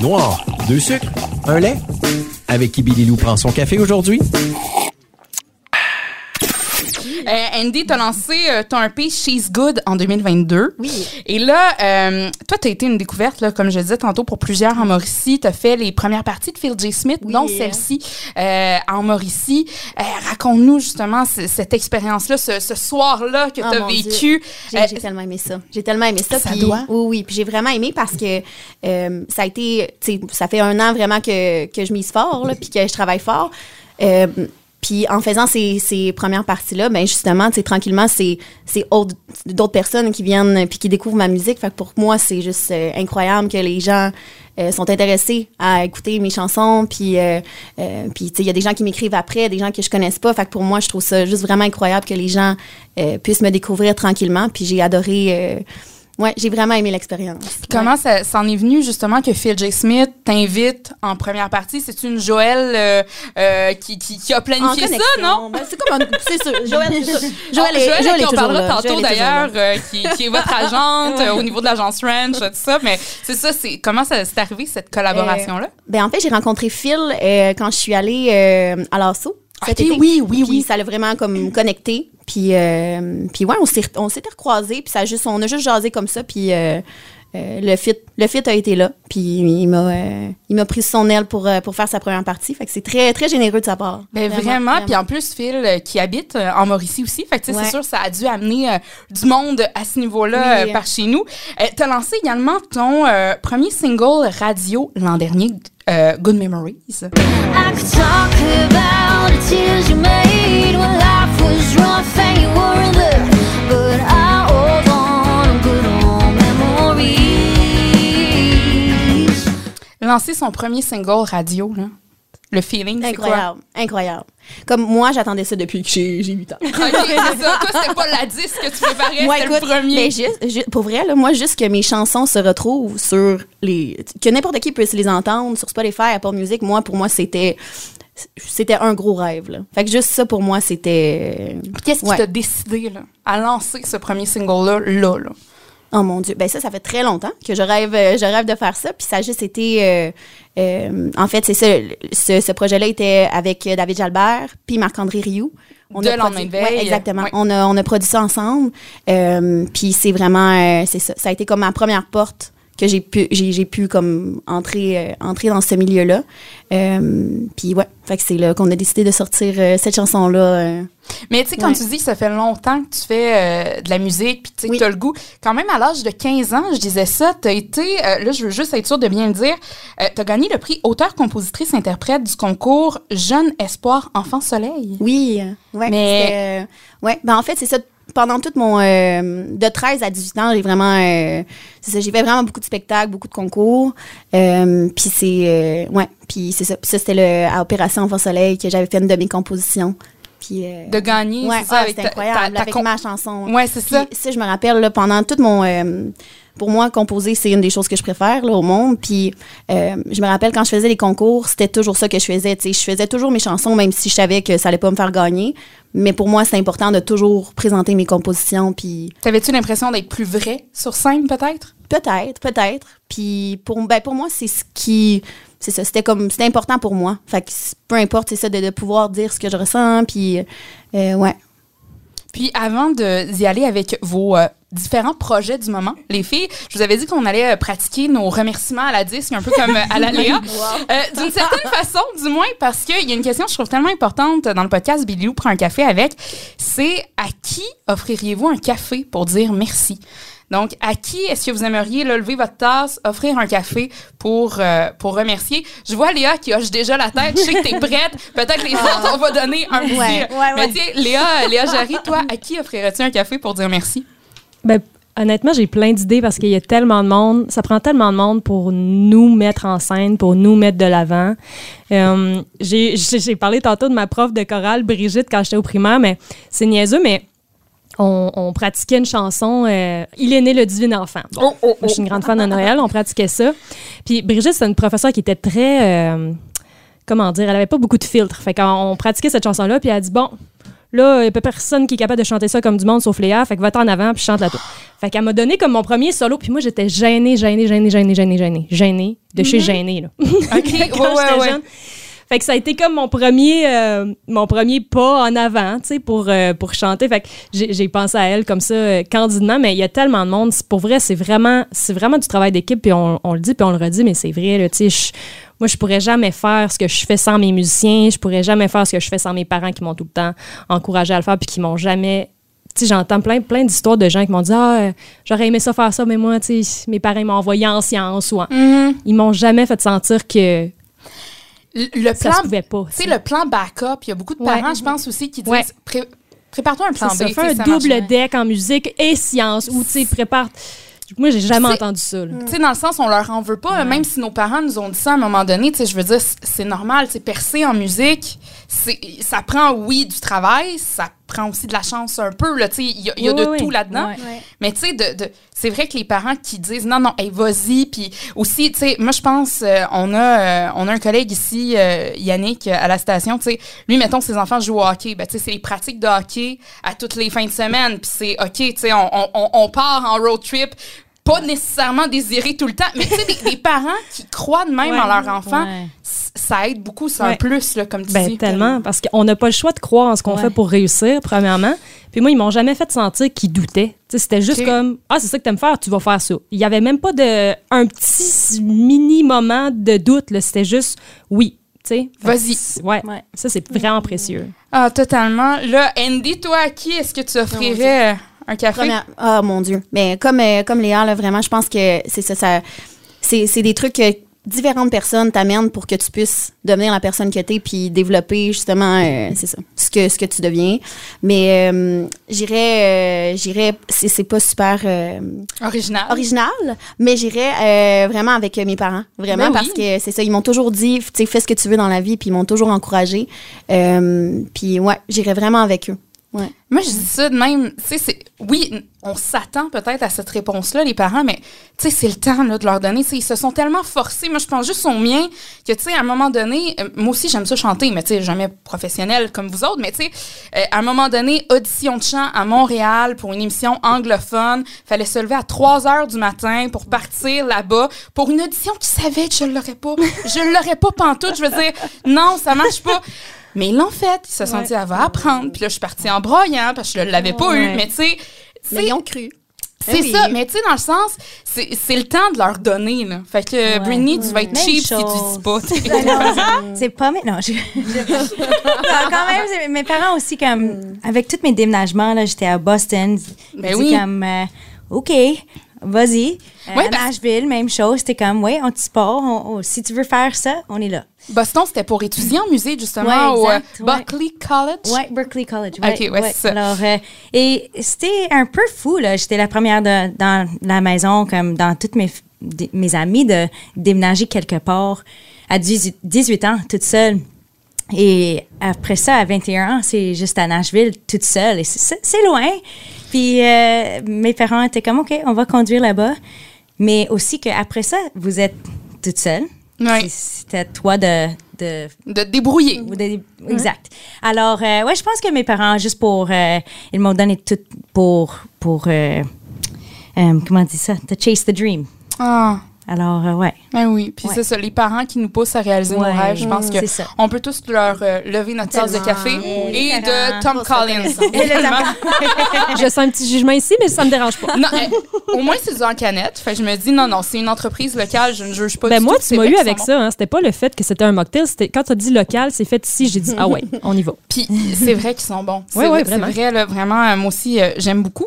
Noir, deux sucres, un lait. Avec qui Billy Lou prend son café aujourd'hui? Andy, t'as lancé euh, ton EP She's Good en 2022. Oui. Et là, euh, toi, t'as été une découverte, là, comme je disais tantôt, pour plusieurs en Mauricie. T'as fait les premières parties de Phil J. Smith, Oui. dont celle-ci euh, en Mauricie. Euh, Raconte-nous justement cette expérience-là, ce, ce soir-là que Oh, t'as mon vécu. J'ai Euh, j'ai tellement aimé ça. J'ai tellement aimé ça. Ça doit. Oui, oui. Puis j'ai vraiment aimé parce que ça a été, ça fait un an vraiment que, que je mise fort, là, puis que je travaille fort. Puis en faisant ces, ces premières parties-là, ben justement, tranquillement, c'est c'est autre- d'autres personnes qui viennent puis qui découvrent ma musique. Fait que pour moi, c'est juste euh, incroyable que les gens euh, sont intéressés à écouter mes chansons. Puis, euh, euh, puis il y a des gens qui m'écrivent après, des gens que je connaisse pas. Fait que pour moi, je trouve ça juste vraiment incroyable que les gens euh, puissent me découvrir tranquillement. Puis j'ai adoré. Euh, ouais, j'ai vraiment aimé l'expérience. Comment ça s'en est venu justement que Phil J. Smith t'invite en première partie? C'est une Joël euh, euh, qui, qui, qui a planifié ça, non? Ben, c'est comme un- c'est sûr. Joël, c'est sûr. Joël, Ah, est, Joël, Joël est on parlera là. tantôt Joël est d'ailleurs, euh, qui, qui est votre agente euh, au niveau de l'agence Ranch, tout ça. Mais c'est ça, c'est comment ça s'est arrivé cette collaboration-là? Ben, en fait, j'ai rencontré Phil euh, quand je suis allée euh, à l'assaut. cet Ok, été. oui, oui, Puis oui. ça l'a vraiment comme connecté. Puis, euh, puis ouais, on s'est on s'était recroisés. Puis ça a juste, on a juste jasé comme ça. Puis euh, euh, le fit, le fit a été là. Puis il m'a, euh, il m'a pris son aile pour, euh, pour faire sa première partie. Fait que c'est très, très généreux de sa part. Ben vraiment, puis en plus Phil qui habite en Mauricie aussi, fait que tu sais, Ouais. c'est sûr ça a dû amener euh, du monde à ce niveau-là Oui. euh, par chez nous. Euh, T'as lancé également ton euh, premier single radio l'an dernier, euh, Good Memories. I could talk about the tears you made when life was rough and you weren't there. But I hold on to good old memories. Lancé son premier single radio là. Le feeling, c'est quoi? Incroyable, incroyable. Comme moi, j'attendais ça depuis que j'ai j'ai 8 ans. Ok, c'est ça. Toi, c'était pas la disque que tu préparais, c'était le premier. mais juste, ju- pour vrai, là, moi, juste que mes chansons se retrouvent sur les. que n'importe qui puisse les entendre sur Spotify, Apple Music, moi, pour moi, c'était. C'était un gros rêve. Là. Fait que juste ça, pour moi, c'était. Qu'est-ce qui t'a décidé là, à lancer ce premier single-là, là, là? Oh mon Dieu. Ben ça, ça fait très longtemps que je rêve, euh, je rêve de faire ça. Puis ça a juste été. euh, euh, en fait, c'est ça. Ce, ce projet-là était avec David Jalbert puis Marc-André Rioux. De a produit-. Ouais, exactement. Ouais. On, a, on a produit ça ensemble. Euh, puis c'est vraiment. c'est ça. Ça a été comme ma première porte que j'ai pu, j'ai, j'ai pu comme entrer, euh, entrer dans ce milieu-là. Euh, puis ouais, fait que c'est là qu'on a décidé de sortir euh, cette chanson-là. Mais tu sais, quand Ouais. tu dis que ça fait longtemps que tu fais de la musique, puis tu sais, que Oui. t'as le goût, quand même à l'âge de 15 ans, je disais ça, t'as été, euh, là je veux juste être sûre de bien le dire, euh, t'as gagné le prix auteur-compositrice-interprète du concours Jeune Espoir Enfant Soleil. Oui, ouais. Mais- ouais, ben en fait, c'est ça. Pendant tout mon. euh, de 13 à 18 ans, j'ai vraiment. euh, j'ai fait vraiment beaucoup de spectacles, beaucoup de concours. Euh, puis c'est. ouais, puis c'est ça. Puis ça, c'était à Opération Enfant Soleil que j'avais fait une de mes compositions. Puis. euh, De gagner, ouais, c'est ça, ah, avec c'était ta- incroyable, ta- ta avec ma chanson. Ouais, c'est ça. ça, je me rappelle, là, pendant tout mon. euh, pour moi, composer, c'est une des choses que je préfère là, au monde. Puis euh, je me rappelle quand je faisais les concours, c'était toujours ça que je faisais. Je faisais toujours mes chansons, même si je savais que ça allait pas me faire gagner. Mais pour moi, c'est important de toujours présenter mes compositions. Puis T'avais-tu l'impression d'être plus vrai sur scène, peut-être? peut-être, peut-être. Puis pour, ben, pour moi, c'est ce qui. C'est ça, c'était comme. C'était important pour moi. Fait que peu importe, c'est ça, de, de pouvoir dire ce que je ressens. Puis euh, ouais. Puis avant d'y aller avec vos euh, différents projets du moment, les filles, je vous avais dit qu'on allait euh, pratiquer nos remerciements à la disque, un peu comme euh, à la Léa. Euh, D'une certaine façon, du moins, parce qu'il y a une question que je trouve tellement importante dans le podcast Billy Lou prend un café avec, c'est à qui offririez-vous un café pour dire merci? Donc, à qui est-ce que vous aimeriez là, lever votre tasse, offrir un café pour, euh, pour remercier? Je vois Léa qui hoche déjà la tête. Je sais que t'es prête. Peut-être les autres, on va donner un petit... Ouais, ouais, Mais Léa, Léa Jarry, toi, à qui offrirais-tu un café pour dire merci? Ben, honnêtement, j'ai plein d'idées parce qu'il y a tellement de monde. Ça prend tellement de monde pour nous mettre en scène, pour nous mettre de l'avant. Euh, j'ai j'ai- j'ai parlé tantôt de ma prof de chorale, Brigitte, quand j'étais au primaire, mais c'est niaiseux, mais on, on pratiquait une chanson euh, Il est né le divin enfant. Bon, Oh, oh, moi, je suis une grande fan de Noël, on pratiquait ça. Puis Brigitte, c'est une professeure qui était très. euh, comment dire Elle avait pas beaucoup de filtres. Fait qu'on on pratiquait cette chanson-là, puis elle a dit Bon, Là, il n'y a pas personne qui est capable de chanter ça comme du monde sauf Léa. Fait que va-t'en en avant puis chante la tour. Fait qu'elle m'a donné comme mon premier solo. Puis moi, j'étais gênée, gênée, gênée, gênée, gênée, gênée. Gênée. De chez gênée, là. OK, Quand ouais. Fait que ça a été comme mon premier, euh, mon premier pas en avant, tu sais, pour, euh, pour chanter. Fait que j'ai pensé à elle comme ça, euh, candidement, mais il y a tellement de monde. Pour vrai, c'est vraiment, c'est vraiment du travail d'équipe, puis on, on le dit, puis on le redit, mais c'est vrai, tu sais, moi, je pourrais jamais faire ce que je fais sans mes musiciens, je pourrais jamais faire ce que je fais sans mes parents qui m'ont tout le temps encouragé à le faire, puis qui m'ont jamais j'entends plein, plein d'histoires de gens qui m'ont dit Ah, euh, j'aurais aimé ça faire ça, mais moi, mes parents m'ont envoyé en sciences ou en. Mhm. Ils m'ont jamais fait sentir que Le ça plan, se pouvait pas. tu sais, le plan backup, il y a beaucoup de parents, Ouais. je pense aussi, qui disent Ouais. Pré- prépare-toi un plan C'est B. ça, fais un ça double deck en musique et science ou tu sais prépare. Moi j'ai jamais C'est- entendu ça. Tu sais, dans le sens, on leur en veut pas, même si nos parents nous ont dit ça à un moment donné, tu sais, je veux dire, c'est normal, tu sais, percer en musique, c'est, ça prend, oui, du travail, ça prend aussi de la chance un peu, il y a, y a Oui, de oui, tout là-dedans. Mais tu sais, de, de- c'est vrai que les parents qui disent non, non, hey, vas-y, puis aussi, tu sais, moi je pense, euh, on, a, euh, on a un collègue ici, euh, Yannick, à la station, tu sais, lui, mettons, ses enfants jouent au hockey, ben tu sais, c'est les pratiques de hockey à toutes les fins de semaine, puis c'est OK, tu sais, on, on- on, on part en road trip, pas nécessairement désiré tout le temps, mais tu sais, des, des parents qui croient de même Ouais. en leur enfant, Ouais. Ça aide beaucoup, c'est un plus, là, comme tu Ben dis. tellement parce qu'on n'a pas le choix de croire en ce qu'on Ouais. fait pour réussir premièrement. Puis moi ils m'ont jamais fait sentir qu'ils doutaient. Tu sais, c'était juste comme ah c'est ça que t'aimes faire, tu vas faire ça. Il y avait même pas de un petit mini moment de doute là. C'était juste oui. tu sais. Vas-y. Ouais. Ouais. Ça, c'est vraiment précieux. Ah, totalement. Là, Andy, toi, à qui est-ce que tu offrirais euh, un café? Première- Ah, mon Dieu. Mais comme, euh, comme Léa, là, vraiment, je pense que c'est ça. ça c'est c'est des trucs que différentes personnes t'amènent pour que tu puisses devenir la personne que t'es puis développer justement, euh, c'est ça, ce que, ce que tu deviens. Mais euh, j'irais, euh, j'irais, c'est c'est pas super euh, Original. original, mais j'irais euh, vraiment avec euh, mes parents. Vraiment, Ben parce oui. que c'est ça, ils m'ont toujours dit, tu sais, fais ce que tu veux dans la vie, puis ils m'ont toujours encouragé. Euh, puis ouais, j'irais vraiment avec eux. Moi, je dis ça de même. Oui, on s'attend peut-être à cette réponse-là, les parents, mais c'est le temps là, de leur donner. Ils se sont tellement forcés. Moi, je pense juste au mien que, tu sais, à un moment donné, euh, moi aussi, j'aime ça chanter, mais tu sais, jamais professionnel comme vous autres, mais tu sais, euh, à un moment donné, audition de chant à Montréal pour une émission anglophone. Fallait se lever à 3 heures du matin pour partir là-bas pour une audition qui savait que je l'aurais pas. je l'aurais pas pantoute. Je veux dire, non, ça marche pas. Mais ils l'ont fait. Ils se sont Ouais. dit, elle va apprendre. Puis là, je suis partie en broyant parce que je ne l'avais pas eu. Mais tu sais, Mais ils ont cru. c'est oui. ça. Mais tu sais, dans le sens, c'est c'est le temps de leur donner. Là. Fait que, Ouais. Britney, tu vas être Même cheap si tu dis pas. Ben c'est- pas mais non je, Non, quand même mes parents aussi comme avec tous mes déménagements là j'étais à Boston Ben oui. comme euh, ok vas-y Euh, Ouais, à parce- Nashville même chose c'était comme ouais on te on- on- si tu veux faire ça on est là Boston, c'était pour étudier en musée, justement, Ouais, au euh, exact, ouais. Buckley College. Ouais, Berkeley College. Ok, ouais, c'est ça. Alors, euh, et c'était un peu fou, là. J'étais la première de- dans la maison, comme dans toutes mes, mes amis, de déménager quelque part à 18, 18 ans, toute seule. Et après ça, à 21 ans, c'est juste à Nashville, toute seule. Et c'est- loin. Puis euh, mes parents étaient comme, OK, on va conduire là-bas. Mais aussi qu'après ça, vous êtes toute seule. C'est- C'était à toi de, de De débrouiller. Exact. Alors, euh, ouais, je pense que mes parents, juste pour. euh, ils m'ont donné tout pour. pour euh, comment on dit ça? To chase the dream. Ah. Alors, euh, ouais. Ben oui, puis Ouais. c'est ça, les parents qui nous poussent à réaliser Ouais. nos rêves, je pense Mm, que c'est ça. on peut tous leur euh, lever notre tasse de café et de Tom Collins. Je sens un petit jugement ici, mais ça me dérange pas. non, euh, au moins c'est du en canette. Fait que je me dis non non, c'est une entreprise locale, je ne juge pas Ben du moi, tout. tu c'est m'as eu avec ça. Hein. C'était pas le fait que c'était un mocktail. C'était quand tu as dit local, c'est fait ici. J'ai dit ah ouais, on y va. Puis c'est vrai qu'ils sont bons. Ouais, vrai, c'est vraiment. vrai, là, vraiment, euh, moi aussi, euh, j'aime beaucoup.